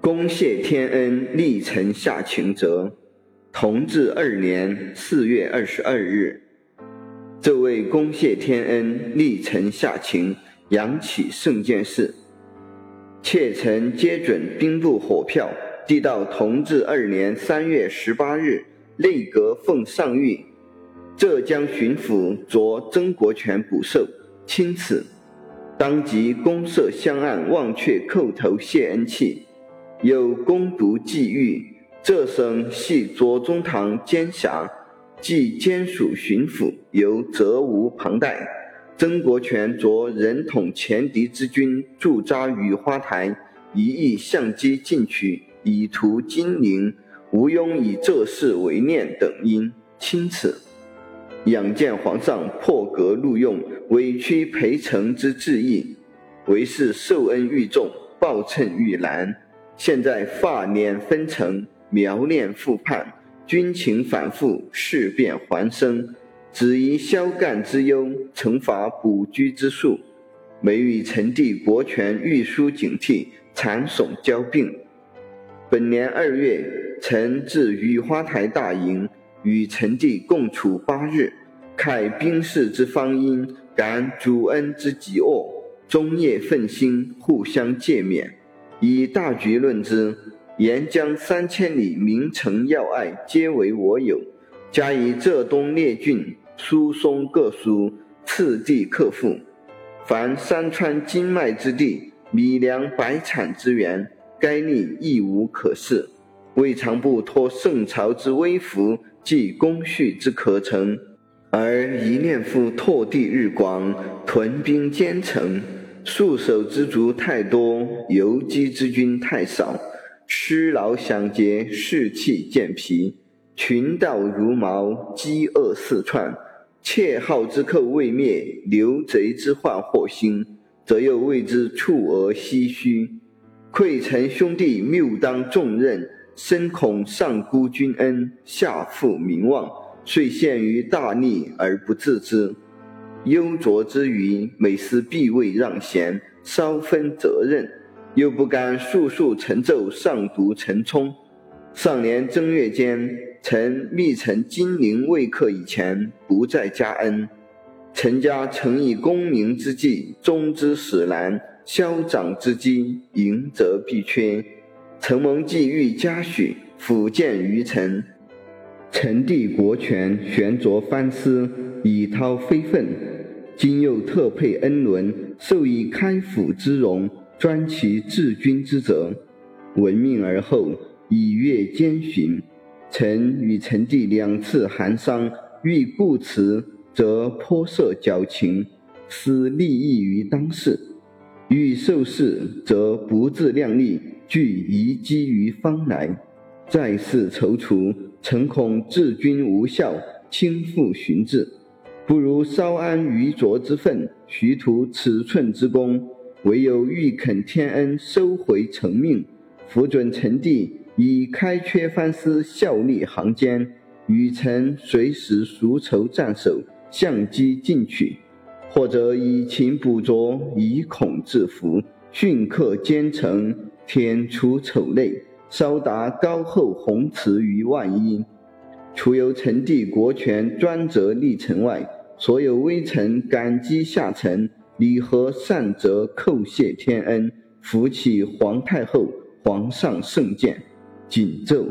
公谢天恩，历臣下情折。同治二年四月二十二日，这位公谢天恩，历臣下情，扬起圣剑士。妾臣接准兵部火票，递到同治二年三月十八日，内阁奉上谕：浙江巡抚着曾国荃补授，钦此。当即公设香案，忘却叩头谢恩契。有攻读际遇，这省系左宗棠监辖，即兼署巡抚，由责无旁贷。曾国荃着人统前敌之军驻扎雨花台，一意相机进取，以图金陵，吴庸以这事为念等因，钦此。仰见皇上破格录用，委屈陪城之志意，为是受恩愈重，报称愈难。现在发捻分成，苗练复叛，军情反复，事变还生，只宜消干之忧，惩罚补居之术。每与臣弟国权御书警惕，残悚交并。本年二月，臣至雨花台大营，与臣弟共处八日，慨兵士之方殷，感主恩之极恶，终夜奋心，互相诫勉。以大局论之，沿江三千里名城要隘，皆为我有。加以浙东列郡、苏松各属，次第克复。凡山川经脉之地，米粮百产之源，该逆亦无可恃。未尝不托圣朝之威福，济功序之可成，而一念复拓地日广，屯兵兼城。戍守之卒太多，游击之军太少，吃劳饷节，士气渐疲，群盗如毛，饥饿四窜。窃号之寇未灭，流贼之患或兴，则又为之触而唏嘘。愧臣兄弟谬当重任，深恐上孤君恩，下负名望，遂陷于大逆而不自知。忧灼之余，每思必未让贤，稍分责任，又不甘速速成奏上读陈冲。上年正月间，臣密陈金陵未克以前，不再加恩。臣家曾以功名之计，终之使然；消长之机，盈则必缺。承蒙既遇嘉许，辅见于臣。臣弟国权，悬着藩司，以掏非分。今又特配恩伦，授以开府之荣，专其治军之责。闻命而后，以阅兼巡。臣与臣弟两次寒商，欲故辞，则颇涉矫情，思利益于当世；欲受事，则不自量力，惧遗机于方来。再世踌躇，诚恐治军无效，轻负巡治，不如稍安于拙之分，徐图尺寸之功。唯有欲肯天恩，收回成命，辅准臣弟以开缺藩司效力行间，与臣随时熟筹战守，相机进取；或者以勤补拙，以恐制服，训克奸臣，天除丑类。稍达高厚宏慈于万一，除由臣帝国权专责立臣外，所有微臣感激下臣，礼和善则叩谢天恩，扶起皇太后、皇上圣鉴，谨奏。